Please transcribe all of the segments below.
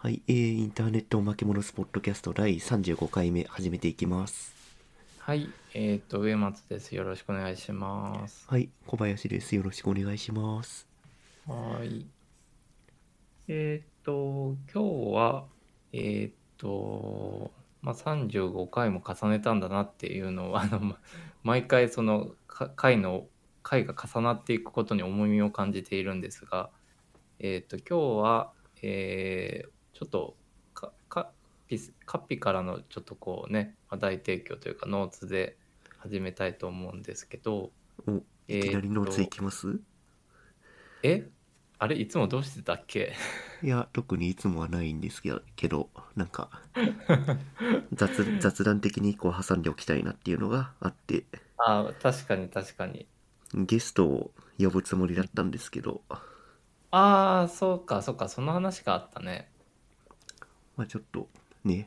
はい、えー、インターネットおまけものスポットキャスト第35回目始めていきます。はい、えっ、と、上松です。よろしくお願いします。はい、小林です。よろしくお願いします。はい。えっ、と、今日は、えっ、と、まあ、35回も重ねたんだなっていうのを、あの、ま毎回そのか回の、回が重なっていくことに重みを感じているんですが、えっ、と、今日は、えーちょっとかかピスカッピからのちょっとこうね話題提供というかノーツで始めたいと思うんですけどお、いきなりノーツいきます、え？あれ？いつもどうしてたっけ？いや、特にいつもはないんですけど、けどなんか 雑、雑談的にこう挟んでおきたいなっていうのがあって、あ確かに確かに。ゲストを呼ぶつもりだったんですけど、ああそうかそうかその話があったねまあちょっとね、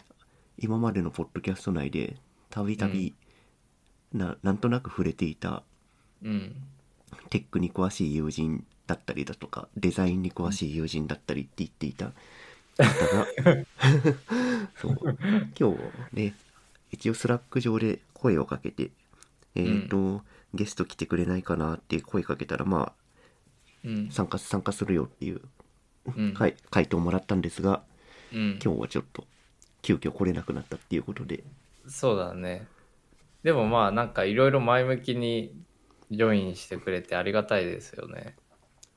今までのポッドキャスト内でたびたびななんとなく触れていたうん。テックに詳しい友人だったりだとかデザインに詳しい友人だったりって言っていた。方が そう。今日ね一応 Slack 上で声をかけてえっ、と、ゲスト来てくれないかなって声かけたらまうん。あ参加参加するよっていう、うん。はい、回答もらったんですがうん。今日はちょっと急遽来れなくなったっていうことで。そうだね。でもまあなんかいろいろ前向きに join してくれてありがたいですよね。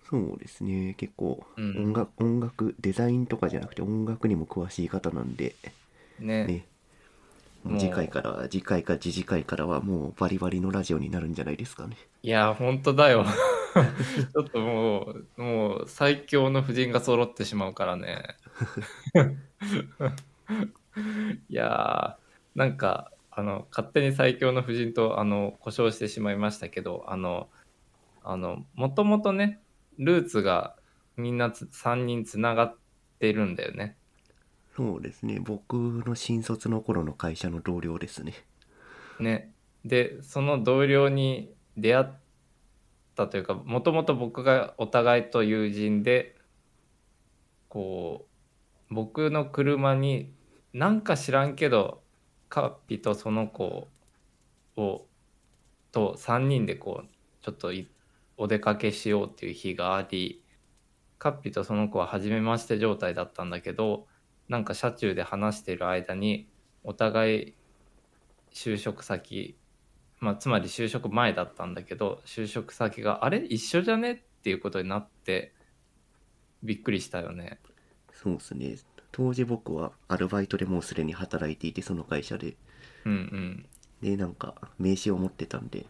そうですね。結構うん。音楽,、音楽デザインとかじゃなくて音楽にも詳しい方なんで。ね。ね。次回から次回か次々回からはもうバリバリのラジオになるんじゃないですかね。いや本当だよ。ちょっともうもう最強の夫人が揃ってしまうからねいやーなんかあの勝手に最強の夫人とあの故障してしまいましたけどあのあのもともとねルーツがみんなつ3人つながってるんだよね。そうですね。僕の新卒の頃の会社の同僚ですね。ね。でその同僚に出会ったというかもともと僕がお互いと友人でこう僕の車になんか知らんけどカッピとその子をと3人でこうちょっとお出かけしようっていう日がありカッピとその子は初めまして状態だったんだけどなんか車中で話してる間にお互い就職先、まあ、つまり就職前だったんだけど就職先があれ？一緒じゃね？っていうことになってびっくりしたよね。そうですね。当時僕はアルバイトでもうすでに働いていてその会社で。うんうん。でなんか名刺を持ってたんで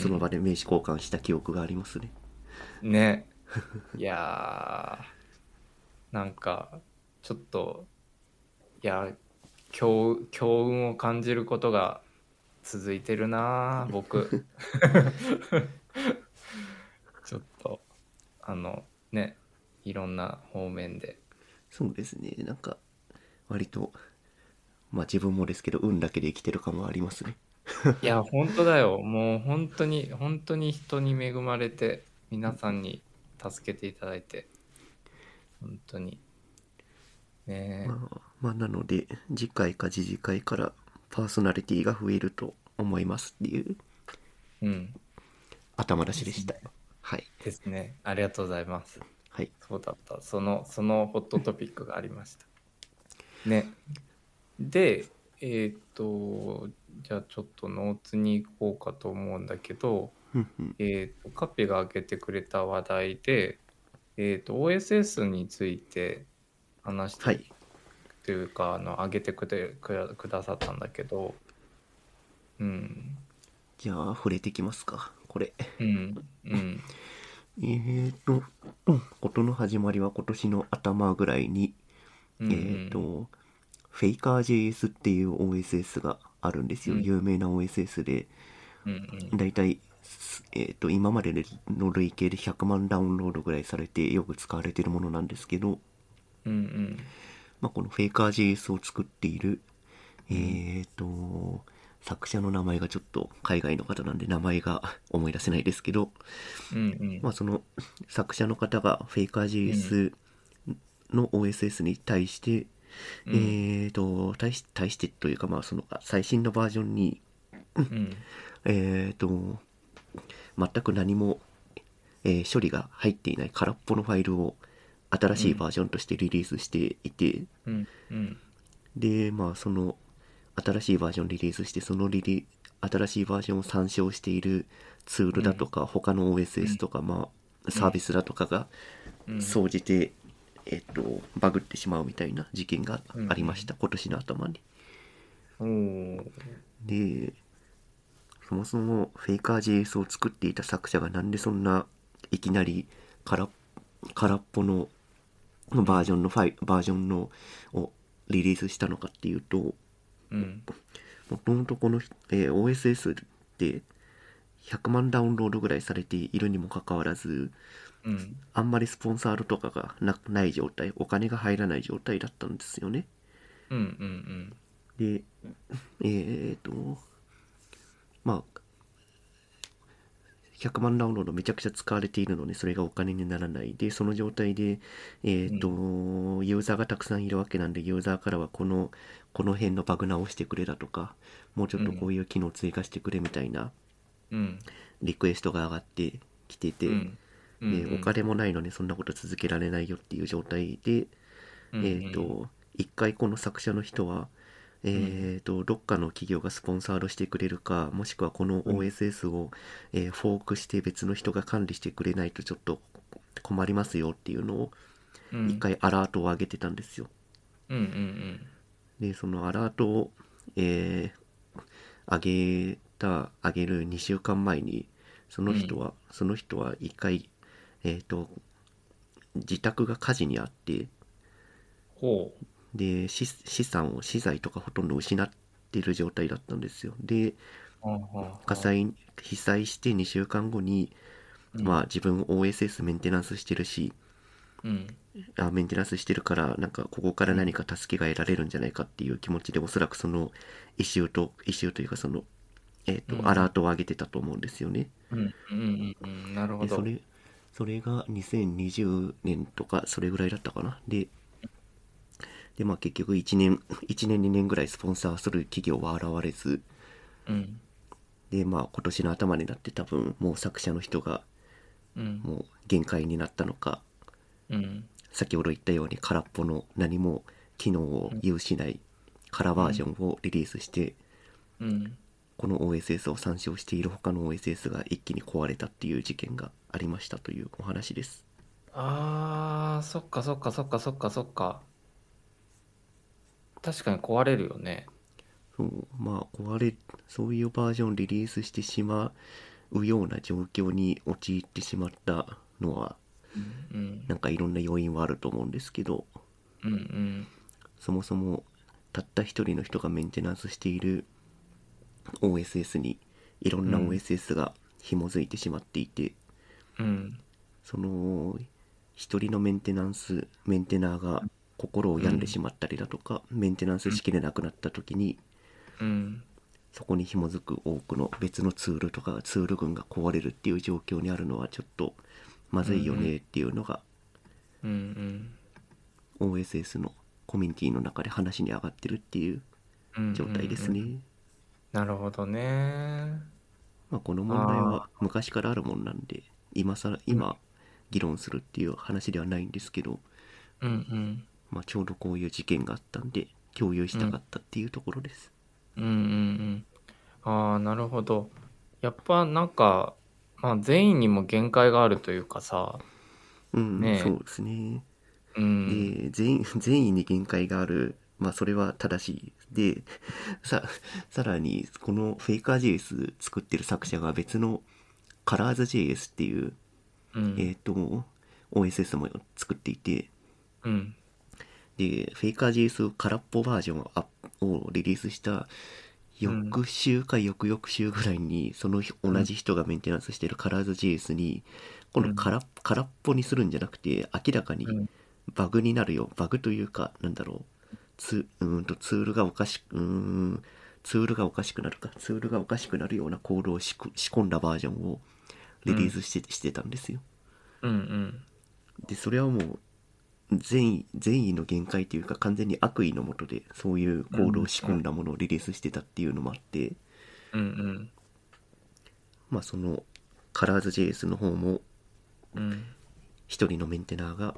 その場で名刺交換した記憶がありますね、ね。いやー。なんかちょっといや強強運を感じることが続いてるなあ僕。ちょっとあのねいろんな方面でそうですね。なんか割とまあ自分もですけど運だけで生きてる感はありますね。いや本当だよ。もう本当に本当に人に恵まれて皆さんに助けていただいて。本当に。ねえ。まあ、まあなので次回か次々回からパーソナリティが増えると思いますっていううん。頭出しでした。はい。ですね。ありがとうございますはい。そうだった。そのそのホットトピックがありました。ね。でえっ、とじゃあちょっとノーツに行こうかと思うんだけどえー、とカッピが挙げてくれた話題で、えー、と OSS について話して、はい。というかあの挙げてくれくださったんだけどうん。じゃあ触れてきますか。これ。うん。うん えーと、うん、事の始まりは今年の頭ぐらいに、うんえーと、フェイカー JS っていう OSS があるんですよ。うん。有名な OSS で、だいたい、すえーと、今までの累計で100万ダウンロードぐらいされてよく使われているものなんですけど、うんうん。まあ、このフェイカー JS を作っている、えーと、作者の名前がちょっと海外の方なんで名前が思い出せないですけど、うんうん。まあ、その作者の方がフェイカー JS の OSS に対して、うん。えーと対し対してというかまあその最新のバージョンにうん。えーと全く何も、えー処理が入っていない空っぽのファイルを新しいバージョンとしてリリースしていて、うん。うん。でまあその新しいバージョンリリースしてそのリリ新しいバージョンを参照しているツールだとか、他の OSS とか、まあサービスだとかがうん。総じて、えっとバグってしまうみたいな事件がありました、今年の頭に。でそもそもフェイカー JS を作っていた作者がなんでそんないきなり空っ空っぽのバージョンのファイバージョンのをリリースしたのかっていうとうん。もともとこの、えー OSS って100万ダウンロードぐらいされているにもかかわらずうん。あんまりスポンサードとかがなない状態お金が入らない状態だったんですよね。うんうんでえっ、とまあ100万ダウンロードめちゃくちゃ使われているのでそれがお金にならない。でその状態でえっ、と、ユーザーがたくさんいるわけなんでユーザーからはこのこの辺のバグ直してくれだとかもうちょっとこういう機能追加してくれみたいなうん。リクエストが上がってきてて、うん。うんでお金もないのにそんなこと続けられないよっていう状態で、うんえっ、と一回この作者の人はえー、とどっかの企業がスポンサードしてくれるかもしくはこの OSS を、えーフォークして別の人が管理してくれないとちょっと困りますよっていうのをうん。一回アラートを上げてたんですよ。うんうんでそのアラートを、えー上げた上げる2週間前にその人は、その人は一回えっ、と自宅が火事にあってほで資資産を資材とかほとんど失ってる状態だったんですよ。で火災被災して2週間後に、うん。まあ自分 OSS メンテナンスしてるしうん。あメンテナンスしてるからなんかここから何か助けが得られるんじゃないかっていう気持ちでおそらくそのイシューとイシューというかそのえっ、と、うん。アラートを上げてたと思うんですよね。うん。うん。うん。うん。なるほど。でそれそれが2020年とかそれぐらいだったかな。ででまあ結局1年1年2年ぐらいスポンサーする企業は現れず。うん。でまあ今年の頭になって多分もう作者の人がうん。もう限界になったのかうん。先ほど言ったように空っぽの何も機能を有しない空バージョンをリリースして、うん。この OSS を参照している他の OSS が一気に壊れたっていう事件がありましたというお話です。あーそっかそっかそっかそっかそっか。確かに壊れるよね。そうまあ壊れそういうバージョンをリリースしてしまうような状況に陥ってしまったのはうん。なんかいろんな要因はあると思うんですけどうんうん。そもそもたった一人の人がメンテナンスしている OSS にいろんなうん。OSS が紐づいてしまっていて、うん。その一人のメンテナンスメンテナーが心を病んでしまったりだとか、メンテナンスしきれなくなった時にうん。そこに紐づく多くの別のツールとかツール群が壊れるっていう状況にあるのはちょっとまずいよねっていうのがうんうん。OSS のコミュニティの中で話に上がってるっていううん状態ですね。うんうんなるほどね。まあ、この問題は昔からあるもんなんで今さら今議論するっていう話ではないんですけど、うんうん。まあ、ちょうどこういう事件があったんで共有したかったっていうところです。うん。うんうんああなるほど。やっぱなんかまあ善意にも限界があるというかさ。うん、ねえ。そうですね。うん。で善意善意に限界がある。まあそれは正しい。で ささらにこのフェイカー JS 作ってる作者が別のカラーズ JS っていう、うん。えっ、と OSS も作っていて。うん。でフェイカー JS 空っぽバージョンをリリースした翌週か翌々週ぐらいにその日同じ人がメンテナンスしてるカラーズ JS に今度空っ空っぽにするんじゃなくて明らかにうん。バグになるよ。バグというかなんだろう。ツうーんとツールがおかしくうーんツールがおかしくなるか。ツールがおかしくなるようなコードを仕込んだバージョンをリリースして,、してたんですよ。うんうん。でそれはもう善意善意の限界というか完全に悪意のもとでそういうコードを仕込んだものをリリースしてたっていうのもあって、うんうん。まあそのカラーズ JS の方もうん。一人のメンテナーが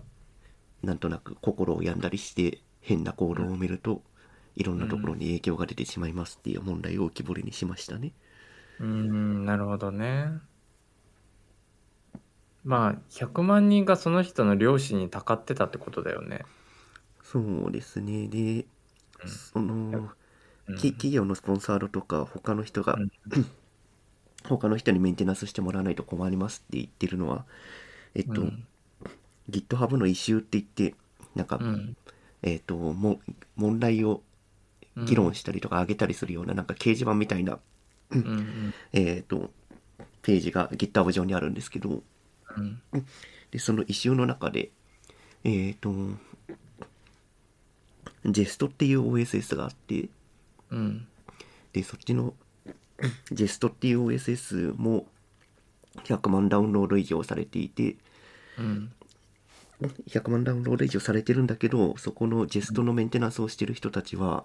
なんとなく心を病んだりして変な行動を見るといろんなところに影響が出てしまいますっていう問題を浮き彫りにしましたね。うーんなるほどねまあ100万人がその人の良心にたかってたってことだよね。そうですね。で、その、うん。き企業のスポンサードとか他の人が、うん。他の人にメンテナンスしてもらわないと困りますって言ってるのは、えっと、うん。GitHub のイシューって言って、なんか、うん。えっと、も問題を議論したりとか上げたりするような、なんか掲示板みたいな、うんうん。えっと、ページが GitHub 上にあるんですけど、うん。で、そのイシューの中で、えっと、Jest っていう OSS があって、うん。で、そっちの Jest っていう OSS も100万ダウンロード以上されていて、うん。100万ダウンロード以上されてるんだけど、そこの Jest のメンテナンスをしてる人たちは、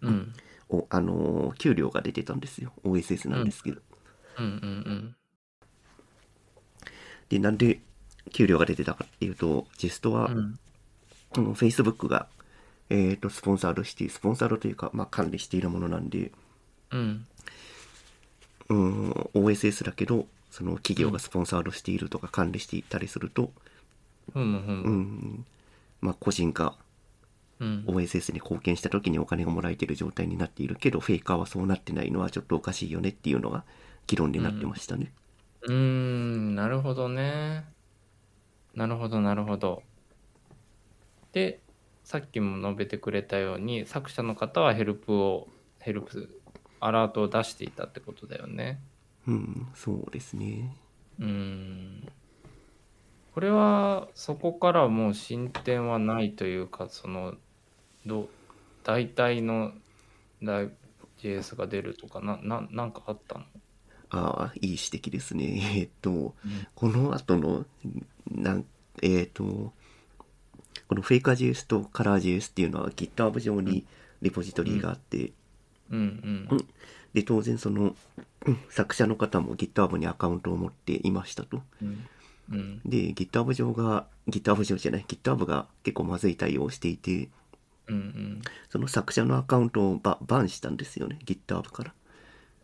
うん。おあのー給料が出てたんですよ。OSS なんですけど。うんうんで、なんで給料が出てたかっていうと、Jest は、うん。この Facebook が、えっ、と、スポンサードして、スポンサードというか、まあ、管理しているものなんで、うん。うん OSS だけどその企業がスポンサードしているとか管理していたりすると、ふむふうむん。まあ、個人がうん。OSS に貢献した時にお金がもらえている状態になっているけどフェイカーはそうなってないのはちょっとおかしいよねっていうのが議論になってましたね。うーんなるほどね。なるほどなるほど。でさっきも述べてくれたように作者の方はヘルプをヘルプアラートを出していたってことだよね。うん、そうですね。うーん。これはそこからもう進展はないというかそのど大体のだ JS が出るとかなななんかあったの？ああ、いい指摘ですね。えっと、この後の、なん、えっと、この FakerJS と ColorJS っていうのは GitHub 上にレポジトリがあって、うん。うんで、当然その、うん作者の方も GitHub にアカウントを持っていましたと。うん。うん。で、GitHub 上が、GitHub 上じゃない、GitHub が結構まずい対応をしていて、うんうん。その作者のアカウントをババンしたんですよね、GitHub から。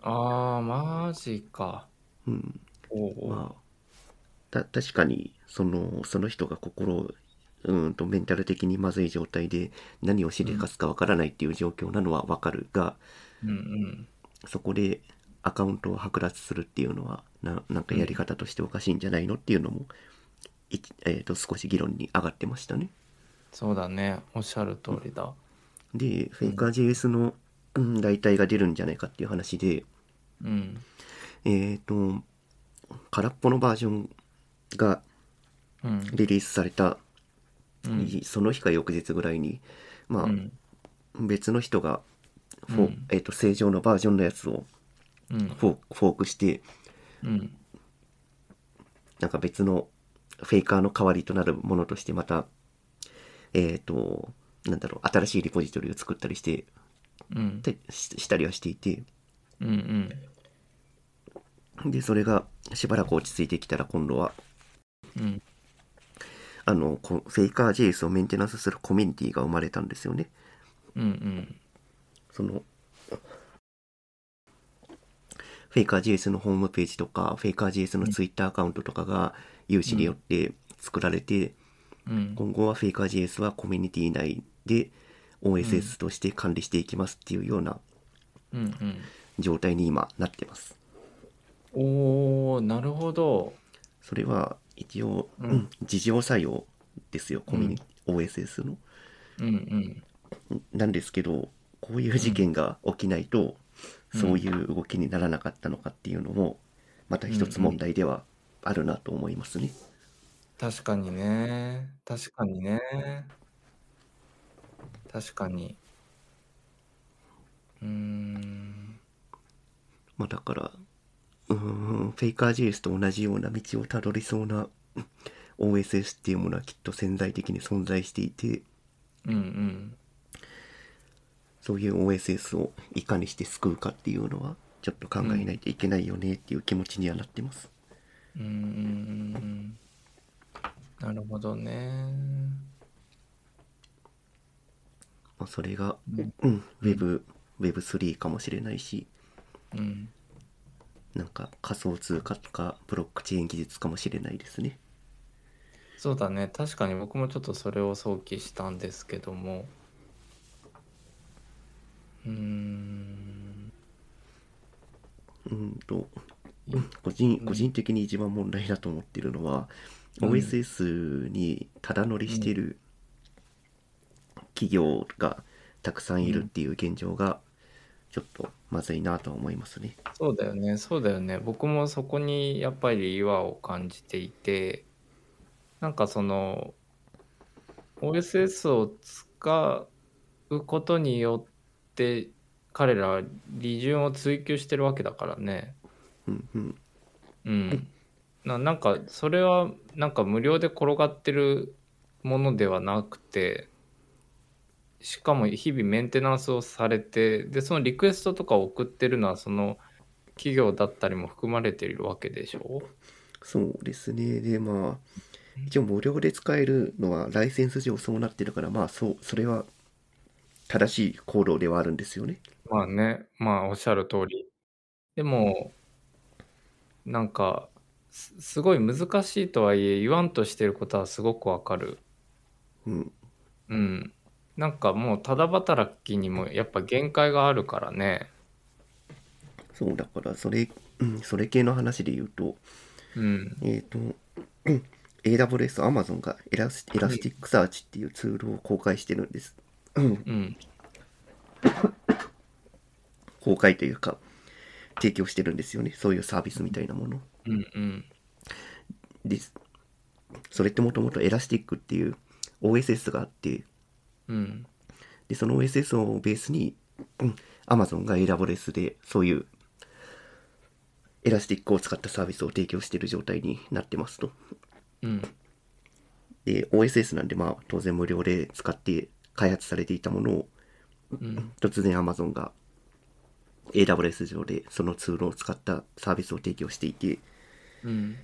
ああマジか。うん。おうおう。まあ、た確かに、その、その人が心、うんとメンタル的にまずい状態で何をしでかすかわからないっていう状況なのはわかるが、うんうん。そこでアカウントを剥奪するっていうのはななんかやり方としておかしいんじゃないのっていうのも、いえー、と少し議論に上がってましたね。そうだね。おっしゃる通りだ。で、フェイカー JS の、うん、代替が出るんじゃないかっていう話で、うん。えっ、と、空っぽのバージョンがうん。リリースされた、うん。その日か翌日ぐらいに、まあ、うん。別の人がフォ、うん。えー、と正常のバージョンのやつをうん。フォーフォークして、うん。なんか別のフェイカーの代わりとなるものとしてまた、えっ、と、なんだろう、新しいリポジトリを作ったりして、うん。したりはしていて、うんうん。で、それがしばらく落ち着いてきたら今度は、うん。あの、こフェイカー JS をメンテナンスするコミュニティが生まれたんですよね。うんうん。その、フェイカー JS のホームページとか、フェイカー JS のツイッターアカウントとかが有志によって作られて、うん。今後はフェイカー JS はコミュニティ内で OSS として管理していきますっていうようなうんうん状態に今なってます。おおなるほど。それは一応、うん。うん事情作用ですよ、コミュニ、OSS の。うんうん。なんですけど、こういう事件が起きないと、うん。そういう動きにならなかったのかっていうのも、また一つ問題ではあるなと思いますね。確かにね。確かにね。確かに。うーんまあだから、うーん、フェイカー JS と同じような道をたどりそうなうん OSS っていうものはきっと潜在的に存在していてうんうん。そういう OSS をいかにして救うかっていうのはちょっと考えないといけないよねっていう気持ちにはなってます。うんなるほどね。まあ、それが、うん。うん、Web Web3 かもしれないしうん。なんか仮想通貨とかブロックチェーン技術かもしれないですね。そうだね。確かに僕もちょっとそれを想起したんですけども。うーん。うんと個人個人的に一番問題だと思ってるのは、うん。OSS にただ乗りしてる企業がたくさんいるっていう現状がちょっとまずいなとは思いますね。そうだよね。そうだよね。僕もそこにやっぱり違和を感じていてなんかその OSS を使うことによって彼らは利潤を追求してるわけだからね。うんうん。うん。ななんかそれはなんか無料で転がってるものではなくてしかも日々メンテナンスをされてでそのリクエストとかを送ってるのはその企業だったりも含まれているわけでしょ？そうですね。でまあ一応無料で使えるのはライセンス上そうなってるからまあそうそれは正しい行動ではあるんですよね。まあね。まあおっしゃる通り。でもなんかすすごい難しいとはいえ言わんとしてることはすごくわかる。うん。うんなんかもうただ働きにもやっぱ限界があるからねそうだからそれ、うん、それ系の話で言うとうんえっ、と、うん AWS、Amazon がエラス Elasticsearch っていうツールを公開してるんです。うんうん公開というか、提供してるんですよね。そういうサービスみたいなもの。うんうんです。それってもともとエラスティックっていう OSS があって、うん。で、その OSS をベースに、うん、Amazon が AWS でそういうエラスティックを使ったサービスを提供している状態になってますと。うん。で、OSS なんでまあ当然無料で使って開発されていたものをうん。突然 Amazon が AWS 上でそのツールを使ったサービスを提供していて、うん。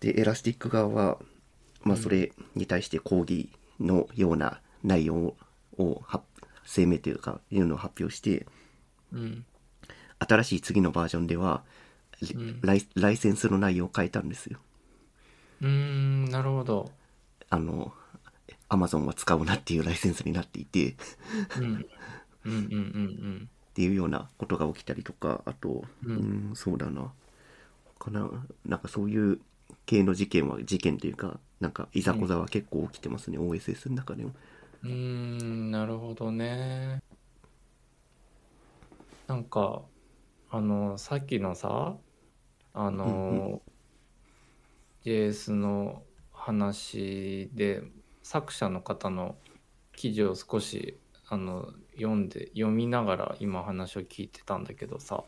で、エラスティック側は、まあそれに対して抗議のような内容を発声明というか、いうのを発表して、うん。新しい次のバージョンでは、ん。ライライセンスの内容を変えたんですよ。うーんなるほど。あの、Amazon は使うなっていうライセンスになっていて、っうんうんうんうん。ていうようなことが起きたりとか、あと、ううんん、そうだな。かな、なんかそういう系の事件は、事件というか、なんかいざこざは結構起きてますね、OSS の中でも。うんうーんなるほどね。なんかあのさっきのさあの、JS の話で作者の方の記事を少しあの読んで読みながら今話を聞いてたんだけどさ。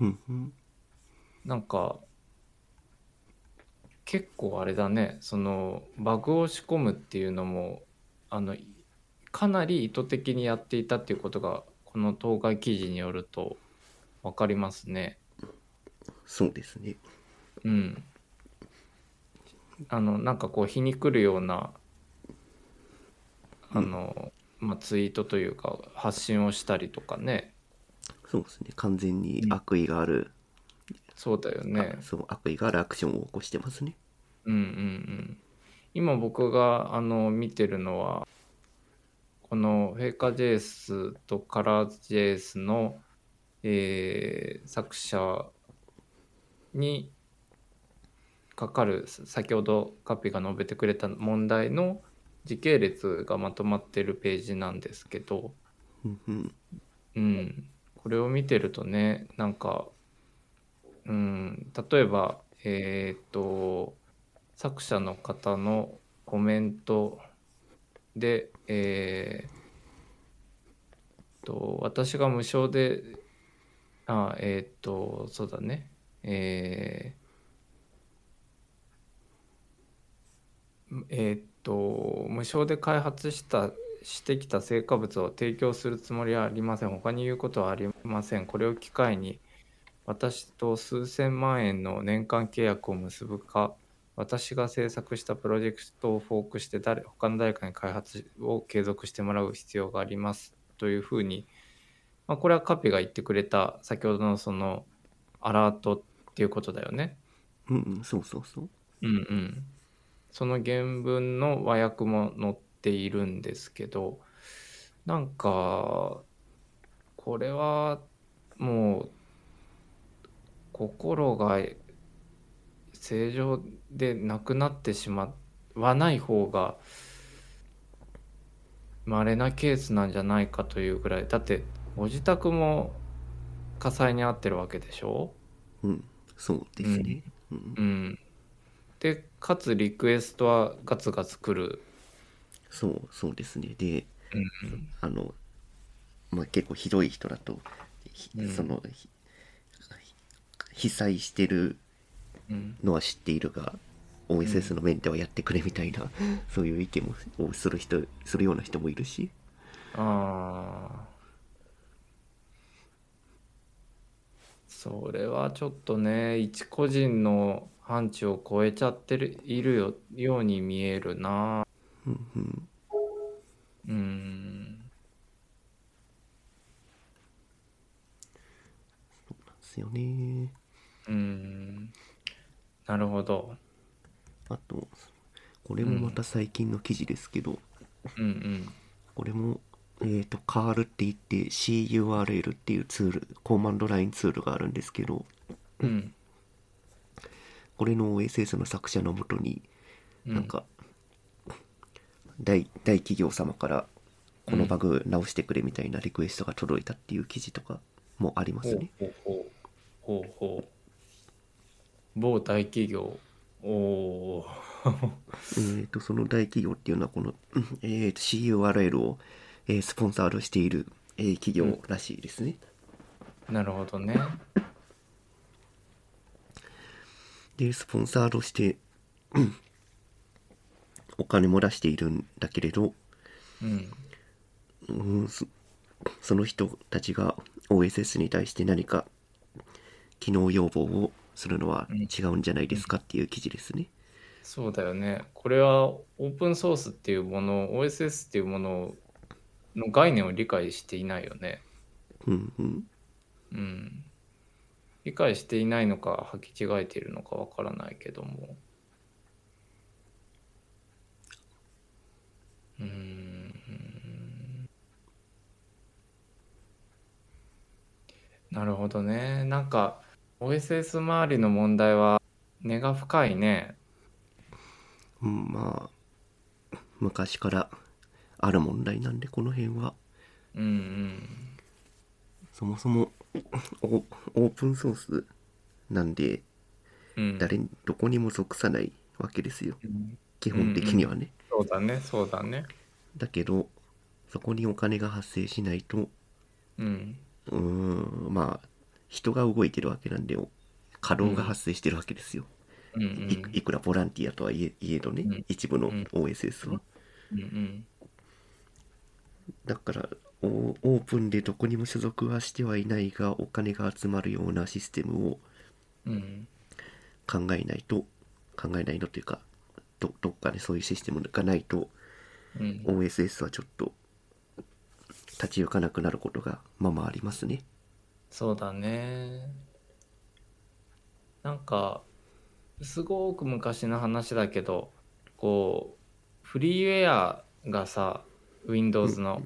うんうん。なんか結構あれだね。そのバグを仕込むっていうのもあのかなり意図的にやっていたっていうことがこの当該記事によると分かりますね。そうですね。うん。あのなんかこう皮にくるようなあの、まあ、ツイートというか発信をしたりとかねそうですね。完全に悪意がある、そうだよね。そう、悪意があるアクションを起こしてますね。うんうんうん。今僕があの見てるのはこのフェイカ JS とカラーズ JS の、えー作者にかかる先ほどカピが述べてくれた問題の時系列がまとまってるページなんですけど、うんこれを見てるとねなんか、うん、例えばえっ、と作者の方のコメントで、えーと私が無償であえっ、とそうだね。えーえーっと無償で開発したしてきた成果物を提供するつもりはありません。他に言うことはありません。これを機会に私と数千万円の年間契約を結ぶか私が制作したプロジェクトをフォークして誰他の誰かに開発を継続してもらう必要がありますというふうに、まあ、これはカピが言ってくれた先ほどのそのアラートっていうことだよね。うんうんそうそうそううんうん。その原文の和訳も載っているんですけどなんかこれはもう心が正常でなくなってしまわない方が稀なケースなんじゃないかというぐらい。だってご自宅も火災に遭ってるわけでしょ？うん。そうですね。うん。うん。でかつリクエストはガツガツ来る。そうそうですね。でうん。あのまあ結構ひどい人だとひうん。そのひ被災してるうんのは知っているが OSS のメンテはやってくれみたいな、そういう意見もをする人するような人もいるしああ。それはちょっとね一個人の範疇を超えちゃってるいるよように見えるな。うんうんうん。ですよねうん。なるほど。あとこれもまた最近の記事ですけど、うんうん。これもえー、とカールって言って CURL っていうツールコマンドラインツールがあるんですけどうん。これの OSS の作者のもとにうんなんか大大企業様からこのバグ直してくれみたいなリクエストが届いたっていう記事とかもありますね。ほうほうほうほうほう某大企業おお えー、とその大企業っていうのはこの、う んえー、と CURL を、えースポンサードしている、えー企業らしいですね。なるほどね。でスポンサードしてうん お金も出しているんだけれど、うん。うん、そその人たちが OSS に対して何か機能要望をするのは違うんじゃないですかっていう記事ですね。そうだよね。これはオープンソースっていうもの OSS っていうものの概念を理解していないよね。うんうん。うん。理解していないのか履き違えているのかわからないけども。うーん。なるほどね。なんか OSS 周りの問題は根が深いね。うん、まあ昔からある問題なんでこの辺は。うんうん。そもそもオオープンソースなんでうん。誰にどこにも属さないわけですよ。うん基本的にはね。そうだねそうだね。だけどそこにお金が発生しないとうん。うーんまあ人が動いてるわけなんで稼働が発生してるわけですよ。うんうん。いいくらボランティアとはいえいえどね、うん。一部のうん。OSS は。うんうん。だからオオープンでどこにも所属はしてはいないがお金が集まるようなシステムをうん。考えないと考えないのというかどどっかでそういうシステムがないとうん。OSS はちょっと立ち行かなくなることがまあまあありますね。そうだね。なんかすごく昔の話だけどこうフリーウェアがさ Windows の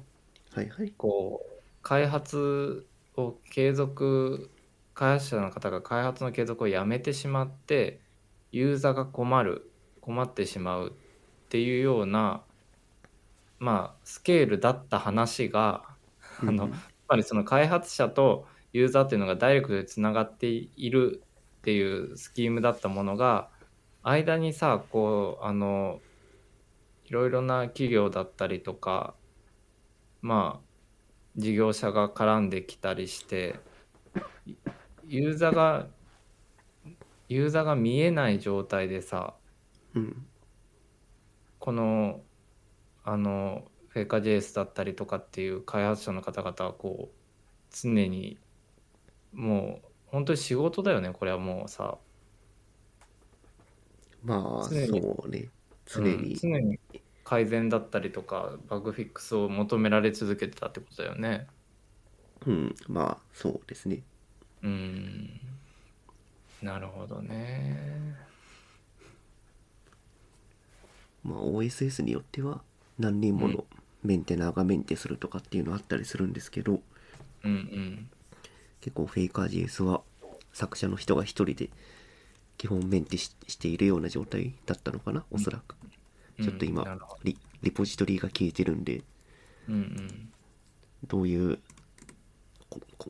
はいはい。こう開発を継続開発者の方が開発の継続をやめてしまってユーザーが困る困ってしまうっていうようなまあスケールだった話があのうん。やっぱりその開発者とユーザーっていうのがダイレクトでつながっているっていうスキームだったものが間にさこうあのいろいろな企業だったりとかまあ事業者が絡んできたりしていユーザーがユーザーが見えない状態でさうん。このあのフェイカー JS だったりとかっていう開発者の方々はこう常にもう本当に仕事だよねこれはもうさ。まあ常にそうね。常うんに、常に改善だったりとかバグフィックスを求められ続けてたってことだよね。うんまあそうですね。うん。なるほどね。まあ OSS によっては何人もうん。のメンテナーがメンテするとかっていうのあったりするんですけど、うんうん結構フェイカー JS は作者の人が一人で基本メンテししているような状態だったのかなおそらく、うん。ちょっと今なるほど。リリポジトリが消えてるんで。うんうん。どういう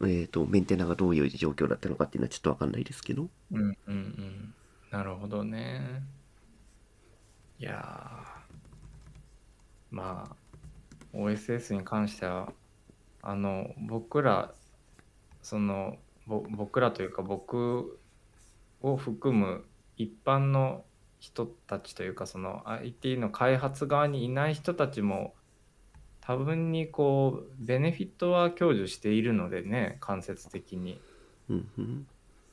えー、とメンテナーがどういう状況だったのかっていうのはちょっと分かんないですけど。うんうんうん。なるほどね。いやー。まあ OSS に関してはあの僕らそのぼ僕らというか僕を含む一般の人たちというかその IT の開発側にいない人たちも多分にこうベネフィットは享受しているのでね間接的に。うんうん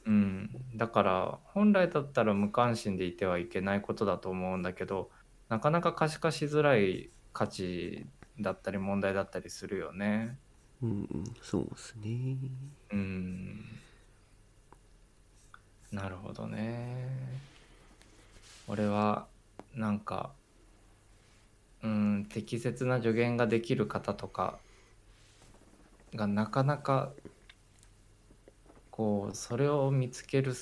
うん、だから本来だったら無関心でいてはいけないことだと思うんだけどなかなか可視化しづらい価値だったり問題だったりするよね。うんそうですねうんなるほどね。俺はなんかうん適切な助言ができる方とかがなかなかこうそれを見つける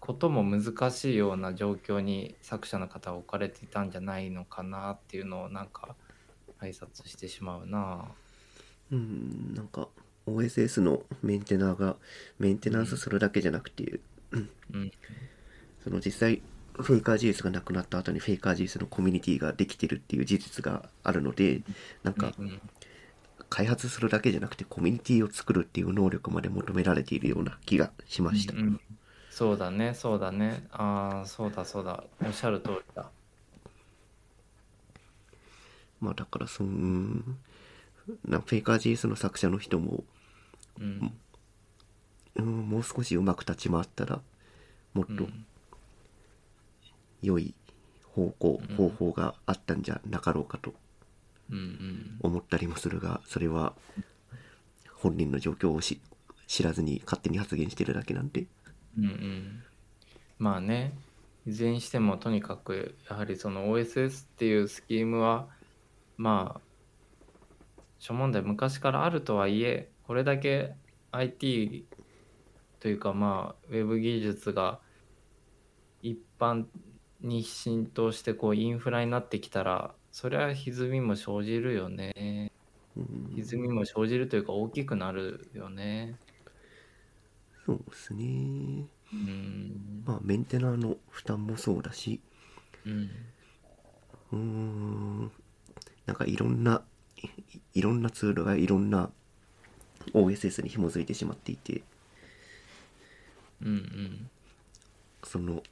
ことも難しいような状況に作者の方は置かれていたんじゃないのかなっていうのをなんか挨拶してしまうな。うんなんか OSS のメンテナーがメンテナンスするだけじゃなくて、うん。その実際フェイカー JS がなくなった後にフェイカー JS のコミュニティができてるっていう事実があるのでなんか開発するだけじゃなくてコミュニティを作るっていう能力まで求められているような気がしました、うんうん。そうだねそうだね。ああそうだそうだ。おっしゃる通りだ。まあだからそのうん なフェイカー JS の作者の人も、うん。うん、もう少しうまく立ち回ったらもっとうん。良い方向、うん。方法があったんじゃなかろうかと思ったりもするがそれは本人の状況をし知らずに勝手に発言してるだけなんで。うんうん。まあねいずれにしてもとにかくやはりその OSS っていうスキームはまあ諸問題昔からあるとはいえこれだけ IT というかまあウェブ技術が一般に浸透してこうインフラになってきたらそれは歪みも生じるよね。うん。歪みも生じるというか大きくなるよね。そうですね。うん。まあメンテナーの負担もそうだし。うん。うーん。なんかいろんないいろんなツールがいろんな OSS に紐づいてしまっていてうんうん。その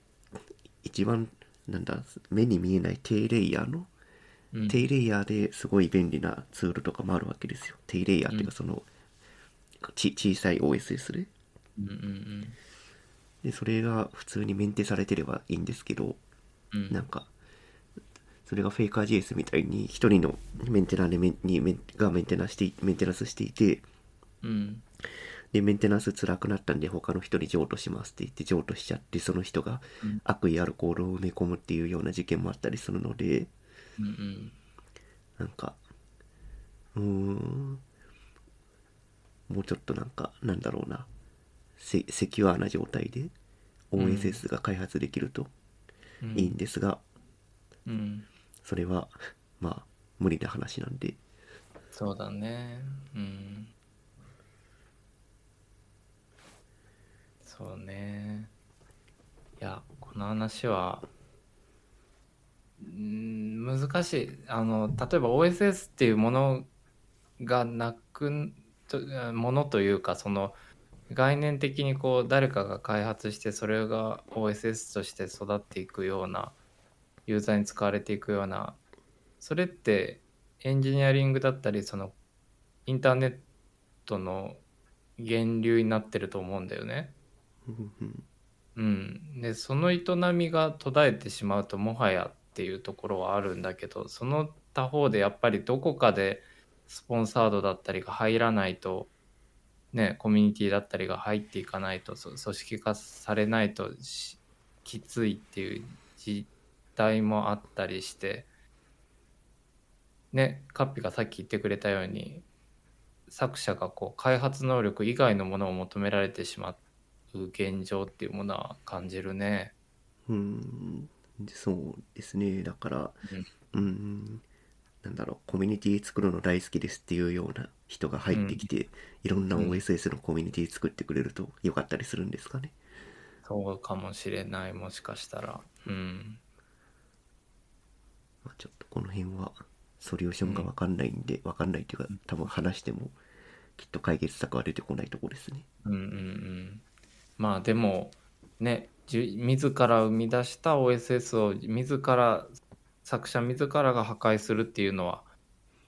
一番なんだ目に見えない低レイヤーのうん。低レイヤーですごい便利なツールとかもあるわけですよ。低レイヤーっていうかその、ち小さい OSS でうんうん。でそれが普通にメンテされてればいいんですけどうん。なんかそれがフェイカー JS みたいに一人のメンテナーでメンにメンがメンテナしていメンテナンスしていてうん。でメンテナンス辛くなったんで他の人に譲渡しますって言って譲渡しちゃってその人がうん。悪意ある行動を埋め込むっていうような事件もあったりするのでうんうん。なんかうーんもうちょっとなんかなんだろうなセセキュアな状態で OSS が開発できるとうん。いいんですが、うんそれはまあ無理な話なんで。そうだね。うん。そうね。いやこの話はん難しい。あの例えば OSS っていうものがなくとものというかその概念的にこう誰かが開発してそれが OSS として育っていくようなユーザーに使われていくようなそれってエンジニアリングだったりそのインターネットの源流になってると思うんだよね。うんでその営みが途絶えてしまうともはやっていうところはあるんだけどその他方でやっぱりどこかでスポンサードだったりが入らないとねコミュニティだったりが入っていかないとそ組織化されないとしきついっていう実態もあったりしてねカッピがさっき言ってくれたように作者がこう開発能力以外のものを求められてしまう現状っていうものは感じるね。うんそうですねだからうんうんなんだろうコミュニティ作るの大好きですっていうような人が入ってきて、いろんなうん OSS のコミュニティ作ってくれるとよかったりするんですかね。そうかもしれないもしかしたら。うん。まあ、ちょっとこの辺はソリューションが分かんないんで、分かんないっていうか多分話してもきっと解決策は出てこないとこですね。うんうんうん。まあでもね自ら生み出した OSS を自ら作者自らが破壊するっていうのは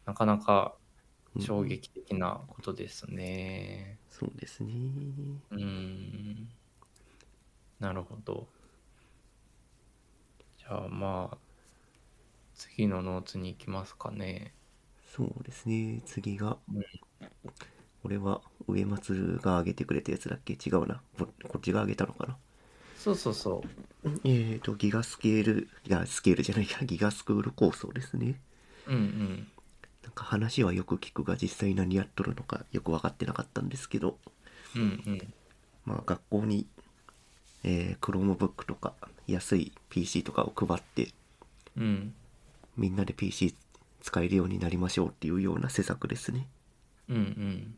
なかなかうん衝撃的なことですね。そうですね。うん。なるほど。じゃあまあ次のノーツに行きますかね。そうですね。次が、うんこれは上松が上げてくれたやつだっけ？違うな。ここっちが上げたのかな？そうそうそう。えーと、ギガスケール、いや、スケールじゃないや、ギガスクール構想ですね。うんうん。なんか話はよく聞くが、実際何やっとるのかよく分かってなかったんですけど、うんうん。まあ学校に、えー、Chromebook とか安い PC とかを配って、うん。みんなで PC 使えるようになりましょうっていうような施策ですね。うんうん。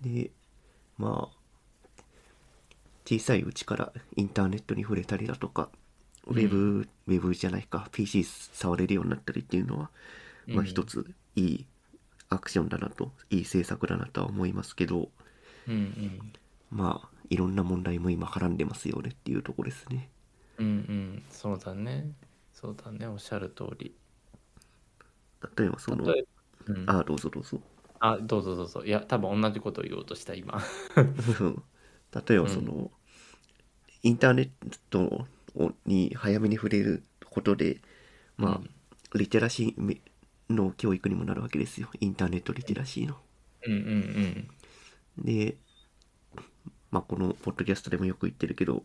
で、まあ、小さいうちからインターネットに触れたりだとか、ウェブ、ウェブじゃないか、PC 触れるようになったりっていうのは、まあうん一ついいアクションだなと、いい政策だなとは思いますけど、うんうん。まあ、いろんな問題も今はらんでますよねっていうところですね。うんうん。そうだね。そうだね。おっしゃる通り。例えばその、例えば、うん、ああ、どうぞどうぞ。あ、どうぞどうぞ。いや、多分同じことを言おうとした、今。例えばその、インターネットをに早めに触れることでまあ、うんリテラシーの教育にもなるわけですよインターネットリテラシーの。うんうんでまあこのポッドキャストでもよく言ってるけど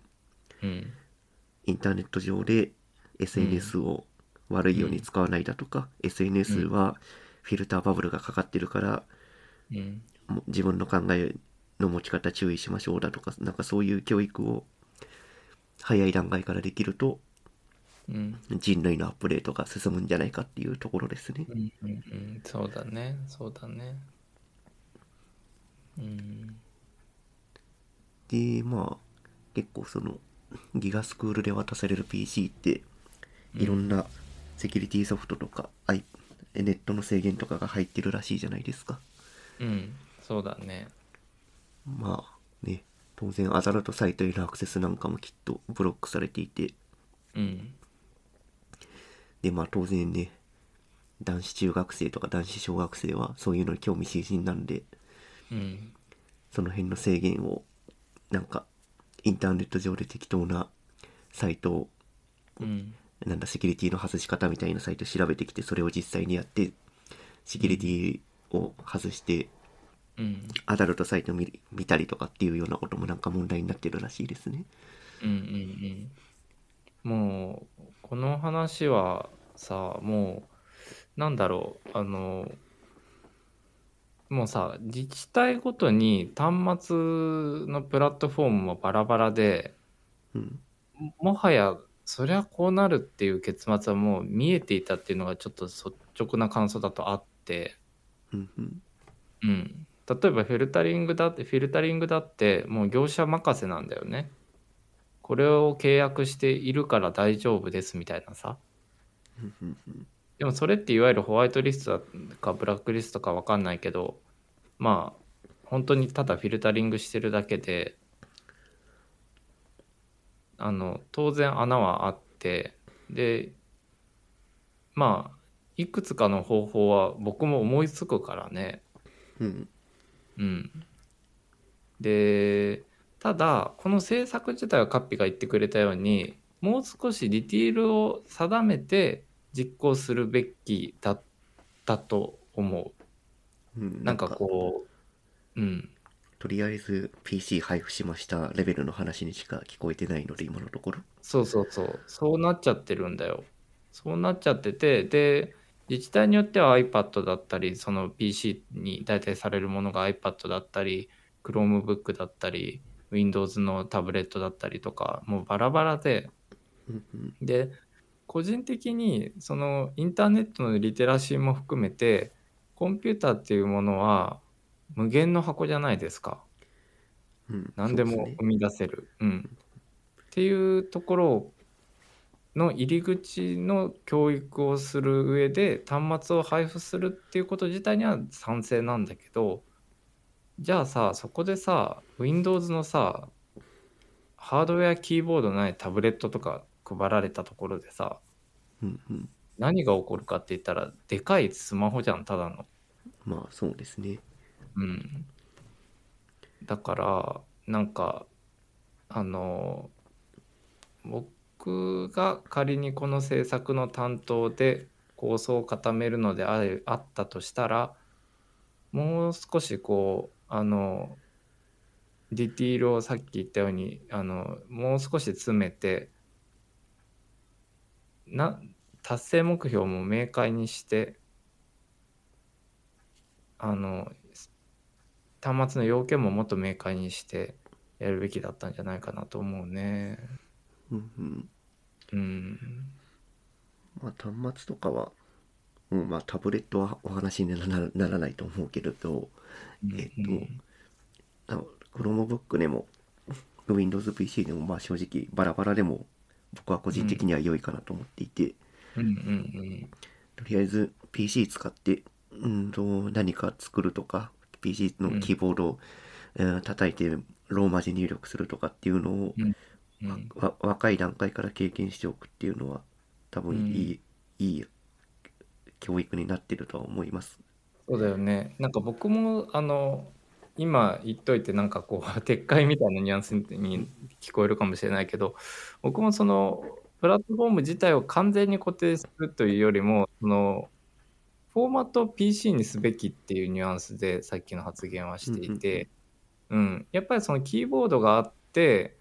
うん。うん。インターネット上で SNS を悪いように使わないだとか、SNS はフィルターバブルがかかってるから、自分の考えの持ち方注意しましょうだとかなんかそういう教育を早い段階からできるとうん。人類のアップデートが進むんじゃないかっていうところですね。うんうんうん。そうだね。そうだね。うん。でまあ結構そのギガスクールで渡される PC っていろんなセキュリティソフトとか、アイネットの制限とかが入ってるらしいじゃないですか。うん。そうだね。まあね当然アダルトサイトへのアクセスなんかもきっとブロックされていてうん。でまあ当然ね男子中学生とか男子小学生はそういうのに興味津々なんでうん。その辺の制限をなんかインターネット上で適当なサイトをうん。なんだセキュリティの外し方みたいなサイト調べてきてそれを実際にやってセキュリティを外してうん。アダルトサイト見見たりとかっていうようなこともなんか問題になってるらしいですね。うんうんうんもうこの話はさもうなんだろうあのもうさ自治体ごとに端末のプラットフォームもバラバラでうん。ももはやそりゃこうなるっていう結末はもう見えていたっていうのがちょっと率直な感想だとあって。うんうん。うん、例えばフィルタリングだってフィルタリングだってもう業者任せなんだよね。これを契約しているから大丈夫ですみたいなさ。でもそれっていわゆるホワイトリストかブラックリストか分かんないけどまあ本当にただフィルタリングしてるだけであの当然穴はあってでまあいくつかの方法は僕も思いつくからね。うんうん。で、ただ、この制作自体はカッピが言ってくれたように、もう少しディティールを定めて実行するべきだったと思うんう。なんかこう、うん。とりあえず PC 配布しましたレベルの話にしか聞こえてないので今のところそうそうそう。そうなっちゃってるんだよ。そうなっちゃってて、で、自治体によっては iPad だったり、その PC に代替されるものが iPad だったり、Chromebook だったり、Windows のタブレットだったりとか、もうバラバラで、うんうんで、個人的にそのインターネットのリテラシーも含めて、コンピューターっていうものは無限の箱じゃないですか。うん何でも生み出せる。うん。っていうところの入り口の教育をする上で端末を配布するっていうこと自体には賛成なんだけどじゃあさそこでさ Windows のさハードウェアキーボードないタブレットとか配られたところでさうんうん何が起こるかって言ったらでかいスマホじゃんただの。まあそうですねうん、だからなんかあの僕が仮にこの制作の担当で構想を固めるのでああったとしたらもう少しこうあのディティールをさっき言ったようにあのもう少し詰めてな達成目標も明快にしてあの端末の要件ももっと明快にしてやるべきだったんじゃないかなと思うね。うんうんうん。まあ端末とかはうんまあタブレットはお話にならならないと思うけれどえっとあ Chromebook でも Windows PC でもまあ正直バラバラでも僕は個人的には良いかなと思っていて、うんうんとりあえず PC 使ってうんと何か作るとか PC のキーボードを、えー叩いてローマ字入力するとかっていうのを、うんうんわ若い段階から経験しておくっていうのは多分いい、いい教育になってるとは思います。そうだよね。なんか僕もあの今言っといてなんかこう 撤回みたいなニュアンスに聞こえるかもしれないけど僕もそのプラットフォーム自体を完全に固定するというよりもそのフォーマットを PC にすべきっていうニュアンスでさっきの発言はしていて、うん、やっぱりそのキーボードがあって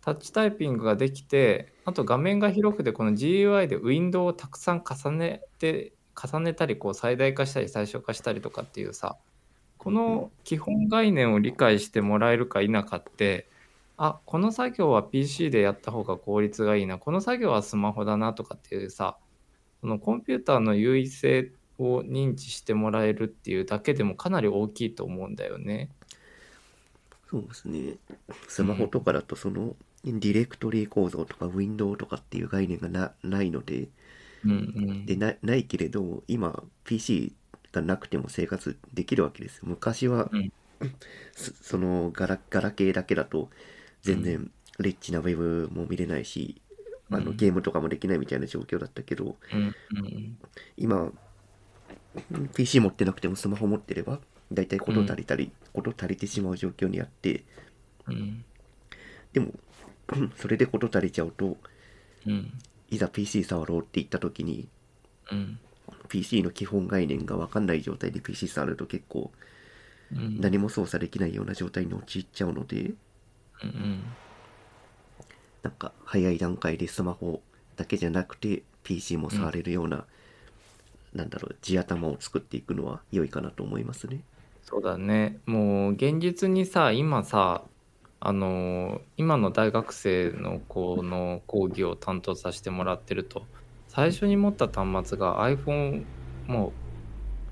タッチタイピングができてあと画面が広くてこの GUI でウィンドウをたくさん重ねて重ねたりこう最大化したり最小化したりとかっていうさこの基本概念を理解してもらえるか否かってあこの作業は PC でやった方が効率がいいなこの作業はスマホだなとかっていうさそのコンピューターの優位性を認知してもらえるっていうだけでもかなり大きいと思うんだよね。そうですね。スマホとかだとそのディレクトリ構造とかウィンドウとかっていう概念がなないので。うんうん。でなないけれど今 PC がなくても生活できるわけです昔は、うん。そそのガラガラケーだけだと全然レッチなウェブも見れないし、あのうん。ゲームとかもできないみたいな状況だったけどうんうん。今 PC 持ってなくてもスマホ持ってれば大体事足りたり、事足りてしまう状況にあってうん。でも それで事足りちゃうとうん。いざ PC 触ろうって言った時にうん。PC の基本概念が分かんない状態で PC 触ると結構うん。何も操作できないような状態に陥っちゃうのでうんなんか早い段階でスマホだけじゃなくて PC も触れるような、なんだろう地頭を作っていくのは良いかなと思いますね。そうだねもう現実にさ今さあの今の大学生の子の講義を担当させてもらってると最初に持った端末が iPhone もう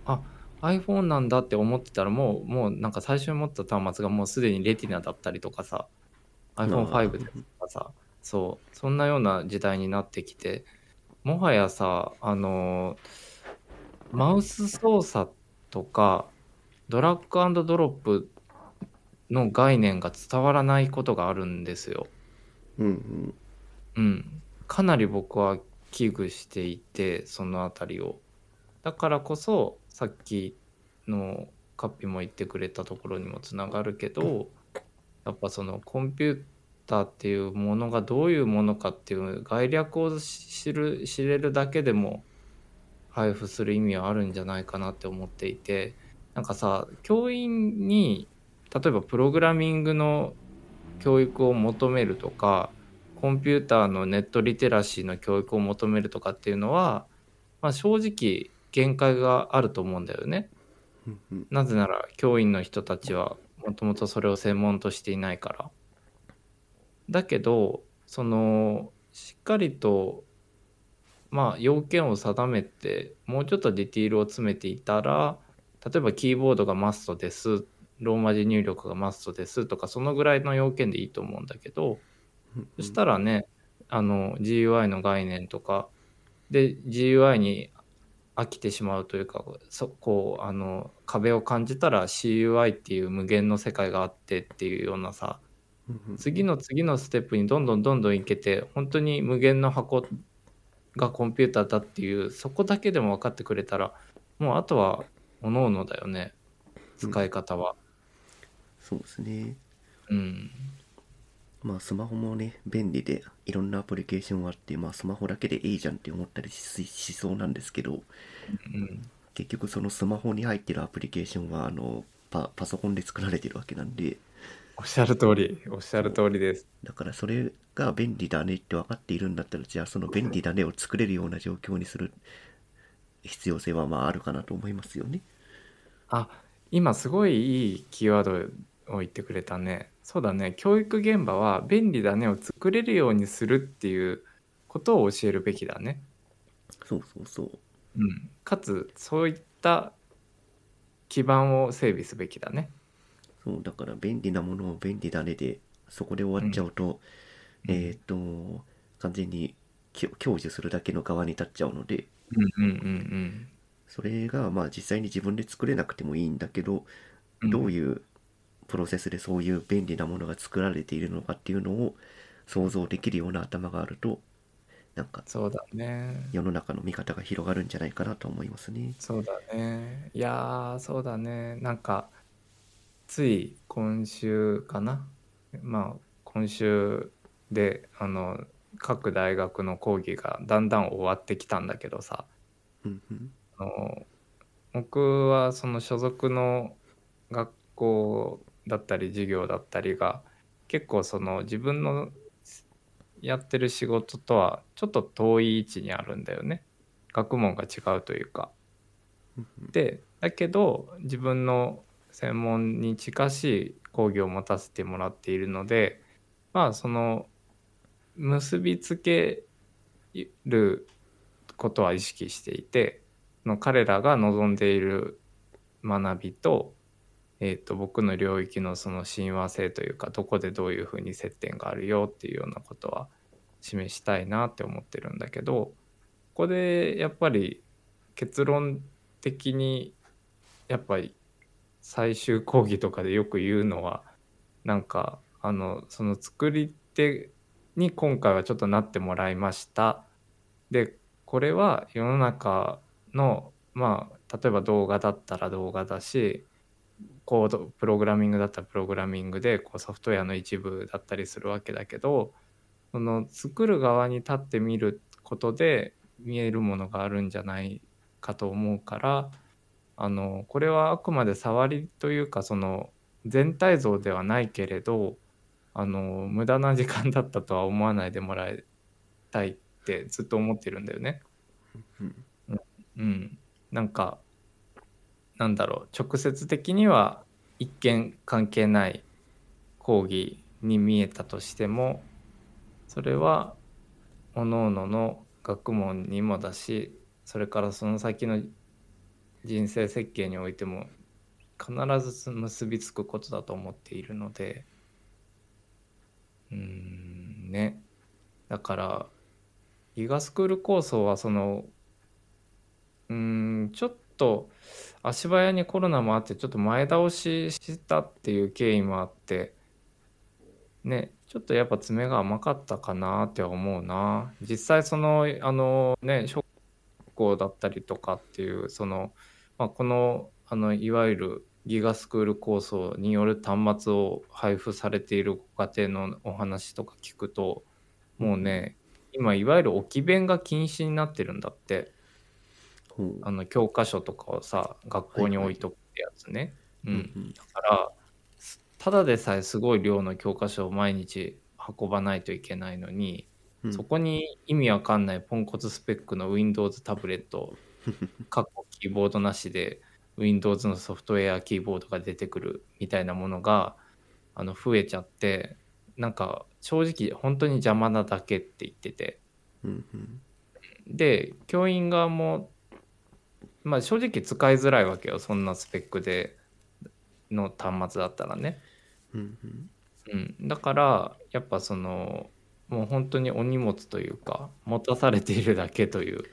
あ iPhone なんだって思ってたらもうもうなんか最初に持った端末がもうすでにレティナだったりとかさ iPhone5 ですとかさそうそんなような時代になってきてもはやさあのマウス操作とかドラッグドロップの概念が伝わらないことがあるんですよ。うんうんうん。かなり僕は危惧していて、そのあたりを。だからこそさっきのカッピも言ってくれたところにもつながるけどやっぱそのコンピューターっていうものがどういうものかっていう概略を知る知れるだけでも配布する意味はあるんじゃないかなって思っていてなんかさ教員に例えばプログラミングの教育を求めるとかコンピューターのネットリテラシーの教育を求めるとかっていうのは、まあ、正直限界があると思うんだよね。なぜなら教員の人たちはもともとそれを専門としていないから。だけどそのしっかりとまあ要件を定めてもうちょっとディティールを詰めていたら例えばキーボードがマストです。ローマ字入力がマストですとかそのぐらいの要件でいいと思うんだけどうんそしたらねあの GUI の概念とかで GUI に飽きてしまうというかそこうあの壁を感じたら CUI っていう無限の世界があってっていうようなさ次の次のステップにどんどんどんどんいけて本当に無限の箱がコンピューターだっていうそこだけでも分かってくれたらもうあとは各々だよね。使い方は。そうですね。うん、まあスマホもね便利でいろんなアプリケーションあってまあスマホだけでいいじゃんって思ったりししそうなんですけどうん、結局そのスマホに入ってるアプリケーションはあのパパソコンで作られてるわけなんでおっしゃる通りおっしゃる通りです。だからそれが便利だねって分かっているんだったらじゃあその便利だねを作れるような状況にする必要性はまああるかなと思いますよね。あ今すごいいいキーワードを言ってくれたねそうだね教育現場は便利だねを作れるようにするっていうことを教えるべきだね、そうそうそう。うん、かつそういった基盤を整備すべきだねそうだから便利なものを便利だねでそこで終わっちゃうと、うん。えっ、と完全に享受するだけの側に立っちゃうのでうんうんうん。それがまあ実際に自分で作れなくてもいいんだけど、うん。どういうプロセスでそういう便利なものが作られているのかっていうのを想像できるような頭があるとなんかそうだね。世の中の見方が広がるんじゃないかなと思いますね。そうだね。いやーそうだね。なんかつい今週かな？まあ今週であの各大学の講義がだんだん終わってきたんだけどさ。うんうん。あの僕はその所属の学校だったり授業だったりが結構その自分のやってる仕事とはちょっと遠い位置にあるんだよね。学問が違うというか。でだけど自分の専門に近しい講義を持たせてもらっているのでまあその結びつけることは意識していての彼らが望んでいる学びと,、えー、と僕の領域のその親和性というかどこでどういうふうに接点があるよっていうようなことは示したいなって思ってるんだけどここでやっぱり結論的にやっぱり最終講義とかでよく言うのはなんかあのその作り手に今回はちょっとなってもらいました。でこれは世の中のまあ例えば動画だったら動画だしコードプログラミングだったらプログラミングでこうソフトウェアの一部だったりするわけだけどその作る側に立ってみることで見えるものがあるんじゃないかと思うからあのこれはあくまで触りというかその全体像ではないけれどあの無駄な時間だったとは思わないでもらいたいってずっと思ってるんだよね。うんうん、なんかなんだろう直接的には一見関係ない講義に見えたとしてもそれは各々の学問にもだしそれからその先の人生設計においても必ず結びつくことだと思っているのでうーんね。だからギガスクール構想はそのうーんちょっと足早にコロナもあってちょっと前倒ししたっていう経緯もあってね。ちょっとやっぱ爪が甘かったかなって思うな。実際そのあのね小学校だったりとかっていうその、まあ、このあのいわゆるギガスクール構想による端末を配布されているご家庭のお話とか聞くともうね今いわゆる置き弁が禁止になってるんだって。ほうあの教科書とかをさ学校に置いとくってやつね、うん。うんだからすただでさえすごい量の教科書を毎日運ばないといけないのに、うん。そこに意味わかんないポンコツスペックの Windows タブレット 過去キーボードなしで Windows のソフトウェアキーボードが出てくるみたいなものがあの増えちゃってなんか正直本当に邪魔なだけって言ってて。うんうん。で教員側もまあ正直使いづらいわけよそんなスペックでの端末だったらね。うんうん。うん、だからやっぱそのもう本当にお荷物というか持たされているだけという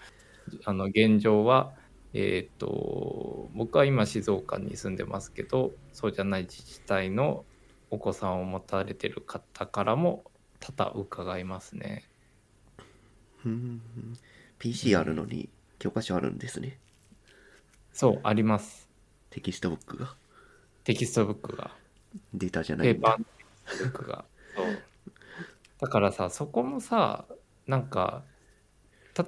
あの現状はえっ、と僕は今静岡に住んでますけどそうじゃない自治体のお子さんを持たれてる方からも多々伺いますね。うんうん PC あるのに教科書あるんですね。そうあります。テキストブックが。テキストブックが。データじゃない。んだペーパーのテキストブックが。そう。だからさそこもさなんか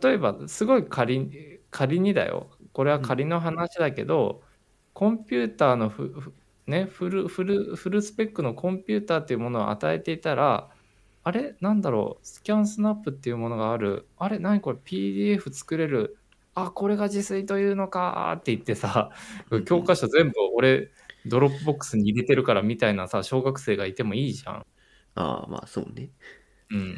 例えばすごい仮に仮にだよ。これは仮の話だけど、コンピューターのフフね、フルフルフルスペックのコンピューターっていうものを与えていたらあれ？なんだろう？ ScanSnap っていうものがある。あれ？何これ？PDF 作れる。あこれが自炊というのか？って言ってさうん教科書全部俺 Dropbox に入れてるからみたいなさ小学生がいてもいいじゃん。ああまあそうね。うん。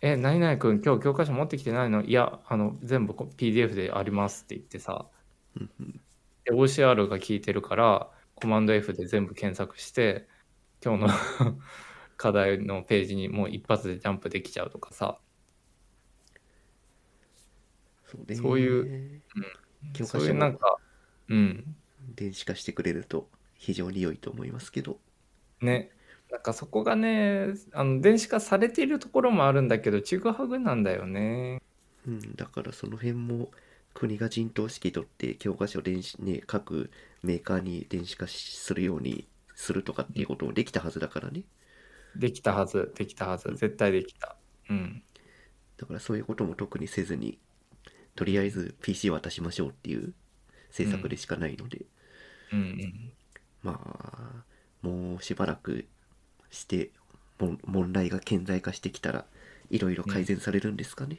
え、何々君、今日教科書持ってきてないの？いや、あの、全部こ PDF でありますって言ってさ、で、OCR が効いてるから、コマンド F で全部検索して、今日の 課題のページにもう一発でジャンプできちゃうとかさ、そうね。そういう教科そうい書もうなんか、うん、電子化してくれると非常に良いと思いますけど。ね、なんかそこがね、あの電子化されているところもあるんだけど、ちぐはぐなんだよね。うん、だからその辺も国が陣頭指揮取って教科書電子ね各メーカーに電子化しするようにするとかっていうこともできたはずだからねできたはず、できたはず、絶対できた。うん。だからそういうことも特にせずにとりあえず PC 渡しましょうっていう政策でしかないので、うんうん。まあもうしばらくしても問題が顕在化してきたらいろいろ改善されるんですかね、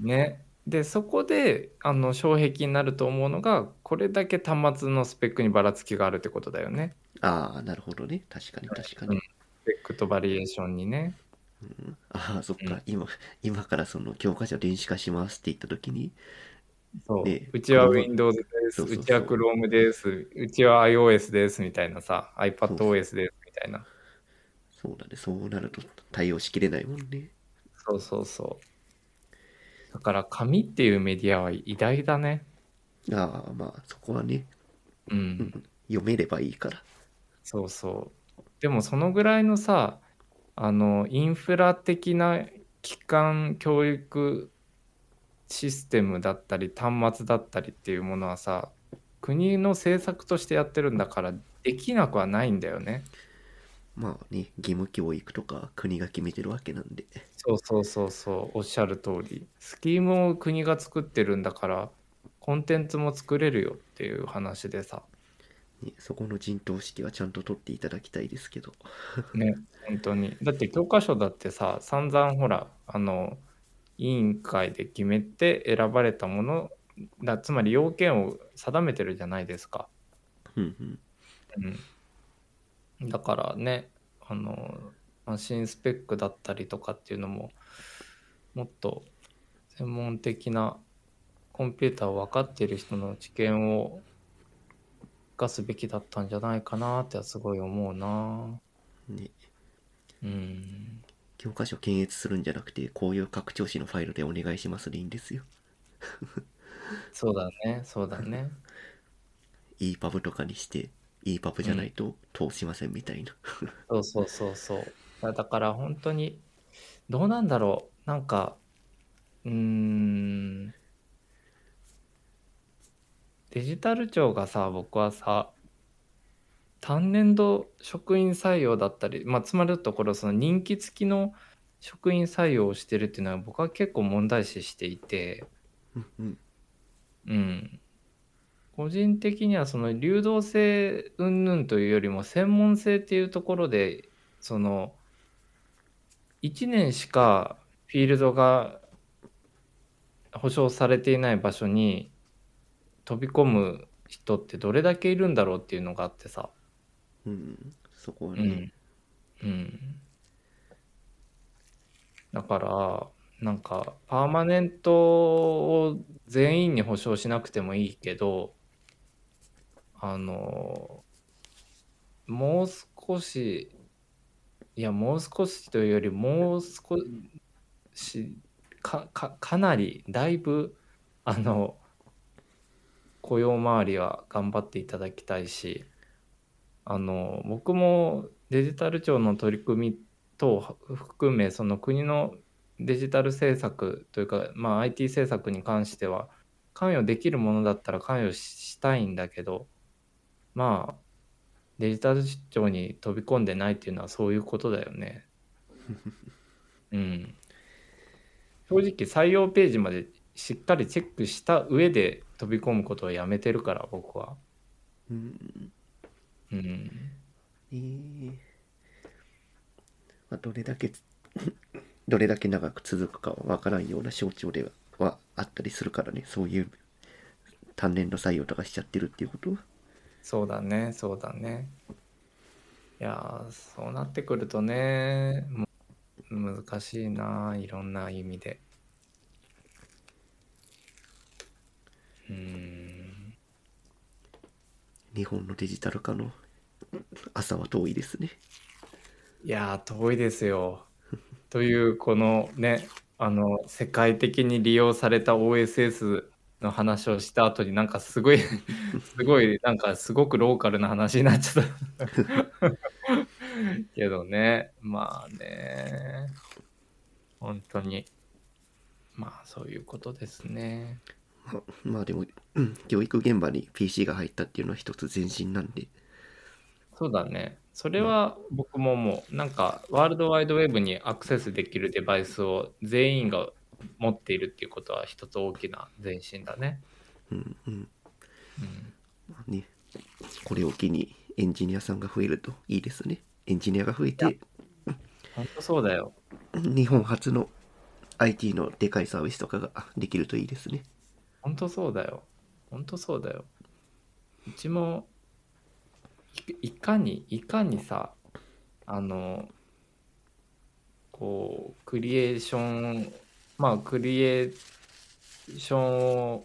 ね。で、そこで、あの、障壁になると思うのが、これだけ端末のスペックにばらつきがあるってことだよね。ああなるほどね確かに確かに、うんスペックとバリエーションにね。うんああそっか、うん今今からその教科書電子化しますって言った時にそう。ねうちは Windows です。うちは Chrome です。うちは iOS です。みたいなさ、iPadOS です。みたいな。そうだねそうなると対応しきれないもんねそうそうそう。だから、紙っていうメディアは偉大だね。ああまあそこはね、う。うんん、読めればいいからそうそう。でもそのぐらいのさ、あの、インフラ的な機関教育システムだったり、端末だったりっていうものはさ、国の政策としてやってるんだから、できなくはないんだよね。まあね義務教育とか国が決めてるわけなんでそうそうそうそう、おっしゃる通り。スキームを国が作ってるんだから、コンテンツも作れるよっていう話でさ。ねそこの陣頭指揮はちゃんと取っていただきたいですけど ね、本当に。だって教科書だってさ、散々ほら、あの、委員会で決めて選ばれたものだ、つまり要件を定めてるじゃないですか。うんうんうん。だからね、あの、マシンスペックだったりとかっていうのも、もっと専門的なコンピューターを分かっている人の知見を生かすべきだったんじゃないかなってすごい思うな。ねうん。教科書検閲するんじゃなくてこういう拡張子のファイルでお願いしますでいいんですよそうだね、そうだね。EPUB とかにして EPUB じゃないと通しませんみたいな、そうそうそうそう。だだから本当に、どうなんだろう。なんか、うーん。デジタル庁がさ僕はさ単年度職員採用だったり、まあ、つまりのところその人気付きの職員採用をしてるっていうのは僕は結構問題視していて、うんうん。うん、個人的にはその流動性云々というよりも専門性っていうところでその1年しかフィールドが保証されていない場所に飛び込む人ってどれだけいるんだろうっていうのがあってさ。うん。そこはね。うん、うん、だからなんかパーマネントを全員に保証しなくてもいいけどあのもう少しいやもう少しというよりもう少しかかかなりだいぶあの雇用周りは頑張っていただきたいしあの僕もデジタル庁の取り組み等含めその国のデジタル政策というか、まあ、IT 政策に関しては関与できるものだったら関与したいんだけどまあデジタル庁に飛び込んでないっていうのはそういうことだよね。うん。正直採用ページまでしっかりチェックした上で飛び込むことをやめてるから僕は。うんうん。えーまあ、どれだけつ どれだけ長く続くかはわからんような象徴でははあったりするからねそういう単年度採用とかしちゃってるっていうことはそうだね、そうだね。いやー、そうなってくるとね、もう難しいな、いろんな意味で。うーん、日本のデジタル化の朝は遠いですねいやー、遠いですよ。という、このね、あの、世界的に利用された OSS の話をした後になんかすごい、すごい、なんかすごくローカルな話になっちゃった。けどね、まあね、本当に、まあそういうことですね。ままあでも、うん教育現場に PC が入ったっていうのは一つ前進なんでそうだね。それは僕ももう、なんか、ワールドワイドウェブにアクセスできるデバイスを全員が持っているっていうことは一つ大きな前進だね。うんうんうん、まあねこれを機にエンジニアさんが増えるといいですねエンジニアが増えて本当そうだよ。日本初の IT のでかいサービスとかができるといいですね本当そうだよ。本当そうだよ。うちもいいかにいかにさあのこうクリエーションまあクリエーションを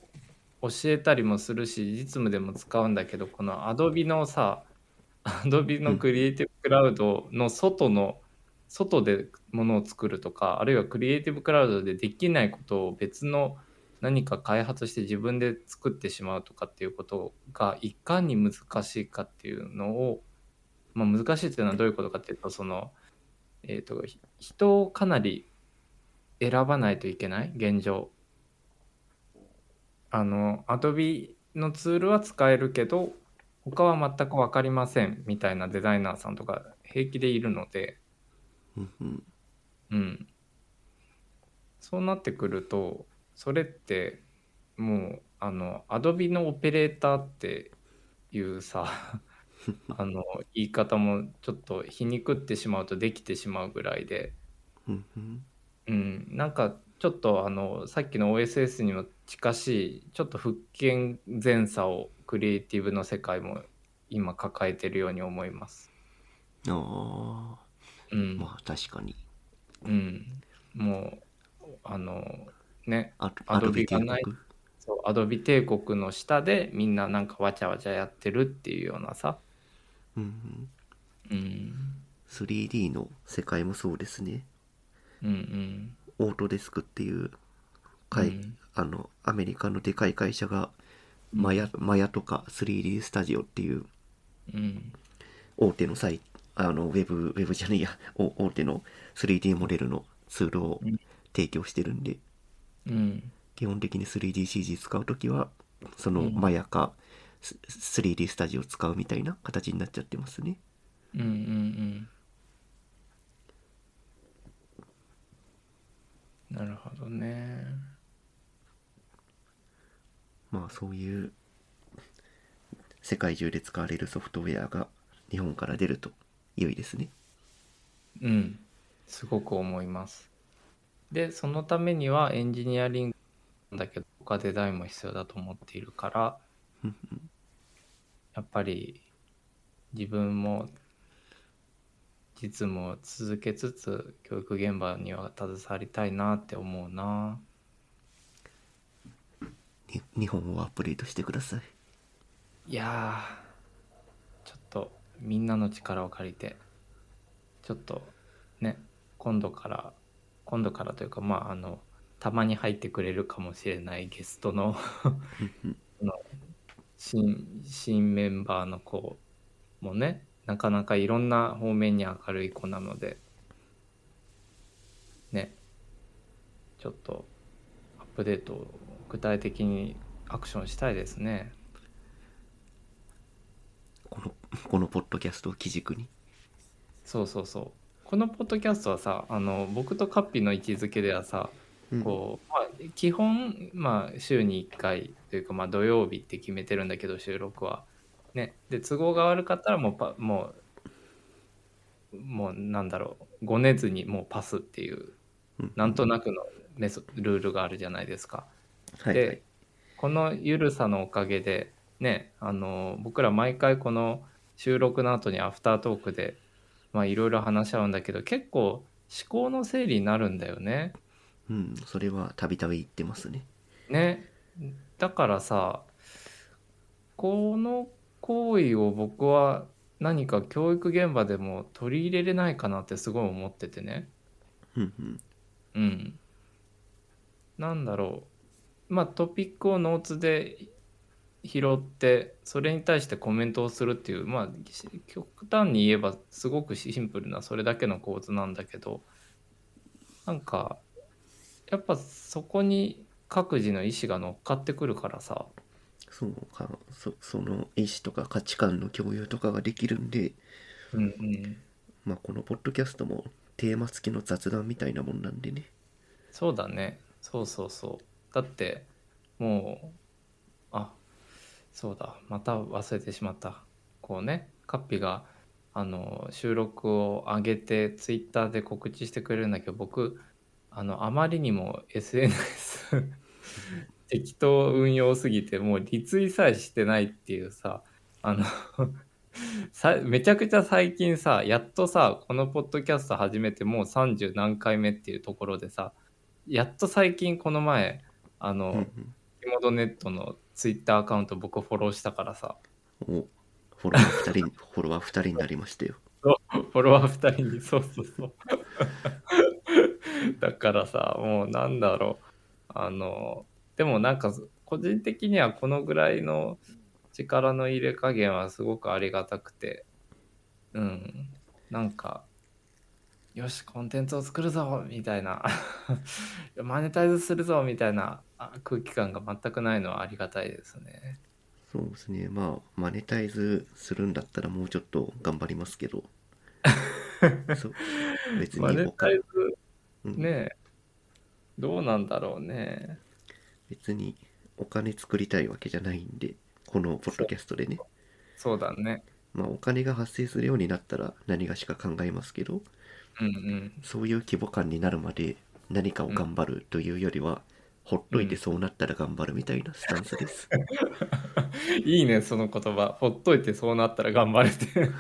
教えたりもするし実務でも使うんだけどこの Adobe のさ Adobe のクリエイティブクラウドの外の、外でものを作るとかあるいはクリエイティブクラウドでできないことを別の何か開発して自分で作ってしまうとかっていうことがいかに難しいかっていうのを、まあ、難しいっていうのはどういうことかっていうとその、えー、とひ人をかなり選ばないといけない？現状。あの Adobe のツールは使えるけど他は全く分かりませんみたいなデザイナーさんとか平気でいるので。うんそうなってくるとそれってもうあの Adobe のオペレーターっていうさ あの言い方もちょっと皮肉ってしまうとできてしまうぐらいで、うん。なんかちょっとあのさっきの OSS にも近しいちょっと不健全さをクリエイティブの世界も今抱えてるように思います。あうん。あまあ確かに。うん、もうあのねあアドビがないそうアドビ帝国の下でみんななんかわちゃわちゃやってるっていうようなさ、うんうん。うん、3D の世界もそうですねうんうん。オートデスクっていう会、うん。あのアメリカのでかい会社がマヤ,、マヤとか 3D スタジオっていううん。大手のサイあのウェブウェブじゃねえや。お大手の 3D モデルのツールをうん提供してるんで、うん。基本的に 3DCG 使う時はそのうん。マヤかス 3D スタジオを使うみたいな形になっちゃってますね。うんうんうんなるほどね。まあそういう世界中で使われるソフトウェアが日本から出ると良いですね。うん。すごく思います。でそのためにはエンジニアリングだけど他デザインも必要だと思っているからうんやっぱり自分も実務を続けつつ教育現場には携わりたいなって思うな。に日本をアップデートしてください。いやーちょっとみんなの力を借りてちょっとね今度から今度からというかまああのたまに入ってくれるかもしれないゲストの の新新メンバーの子もねなかなかいろんな方面に明るい子なのでねちょっとアップデートを具体的にアクションしたいですね。このこのポッドキャストを基軸に？そうそうそうこのポッドキャストはさあの僕とカッピの位置づけではさ、うんこう、まあ、基本、まあ、週に1回というか、まあ、土曜日って決めてるんだけど収録は。ね、で都合が悪かったらもうパもうもうなんだろう。ごねずにもうパスっていううん。なんとなくのメソルールがあるじゃないですか。はいはい。でこのゆるさのおかげでねあの僕ら毎回この収録の後にアフタートークでまあいろいろ話し合うんだけど結構思考の整理になるんだよね。うんそれはたびたび言ってますね。ね。だからさこの行為を僕は何か教育現場でも取り入れれないかなってすごい思っててね。うん。なんだろう。まあトピックをノーツで拾ってそれに対してコメントをするっていうまあし極端に言えばすごくシンプルなそれだけの構図なんだけどなんかやっぱそこに各自の意思が乗っかってくるからさそうかそその意思とか価値観の共有とかができるんでうんうん。まあこのポッドキャストもテーマ付きの雑談みたいなもんなんでね。そうだね。そうそうそう。だってもうあそうだ。また忘れてしまった。こうねカッピがあの収録を上げてツイッターで告知してくれるんだけど僕あのあまりにも SNS 適当運用すぎてもうリツイさえしてないっていうさあの さめちゃくちゃ最近さやっとさこのポッドキャスト始めてもう30何回目っていうところでさやっと最近この前あの、うんうん。キモドネットのツイッターアカウント僕フォローしたからさ。おフォロワー2人にフォロワー2人になりましたよ。フォロワー2人にそうそうそう。だからさもうなんだろう。あのでもなんか個人的にはこのぐらいの力の入れ加減はすごくありがたくて。うん。なんかよしコンテンツを作るぞみたいな。マネタイズするぞみたいなあ空気感が全くないのはありがたいですね。そうですね。まあマネタイズするんだったらもうちょっと頑張りますけど。そう。別にマネタイズうん。ねえ。どうなんだろうね別にお金作りたいわけじゃないんでこのポッドキャストでね。そうだね。まあお金が発生するようになったら何がしか考えますけどうんうん。そういう規模感になるまで何かを頑張るというよりは、ほっといてそうなったら頑張るみたいなスタンスです、いいねその言葉。ほっといてそうなったら頑張れて。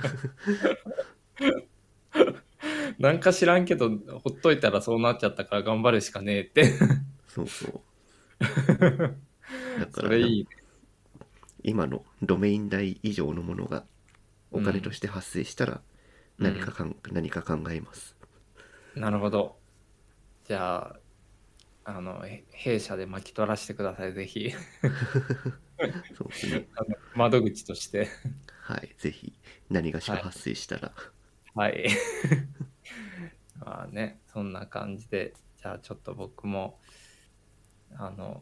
なんか知らんけどほっといたらそうなっちゃったから頑張るしかねえって。そうそうだからそれいいね。今のドメイン代以上のものがお金として発生したら何かかん、何か考えます。なるほど。じゃああのへ弊社で巻き取らせてくださいぜひ。そうですね。あ の窓口として。はいぜひ何がしか発生したら、はい。まあね、そんな感じで、じゃあちょっと僕も、あの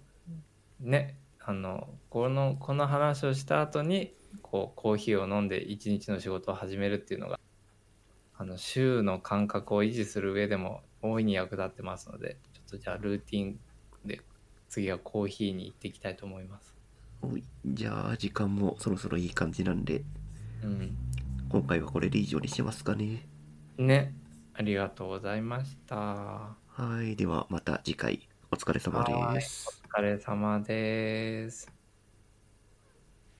ねあのこのこの話をした後にこうコーヒーを飲んで一日の仕事を始めるっていうのがあの週の感覚を維持する上でも大いに役立ってますのでちょっとじゃあルーティンで次はコーヒーに行っていきたいと思います。おい。じゃあ時間もそろそろいい感じなんでうん、今回はこれで以上にしますかね。ね。ありがとうございました。はい。ではまた次回お疲れ様ですお疲れ様です。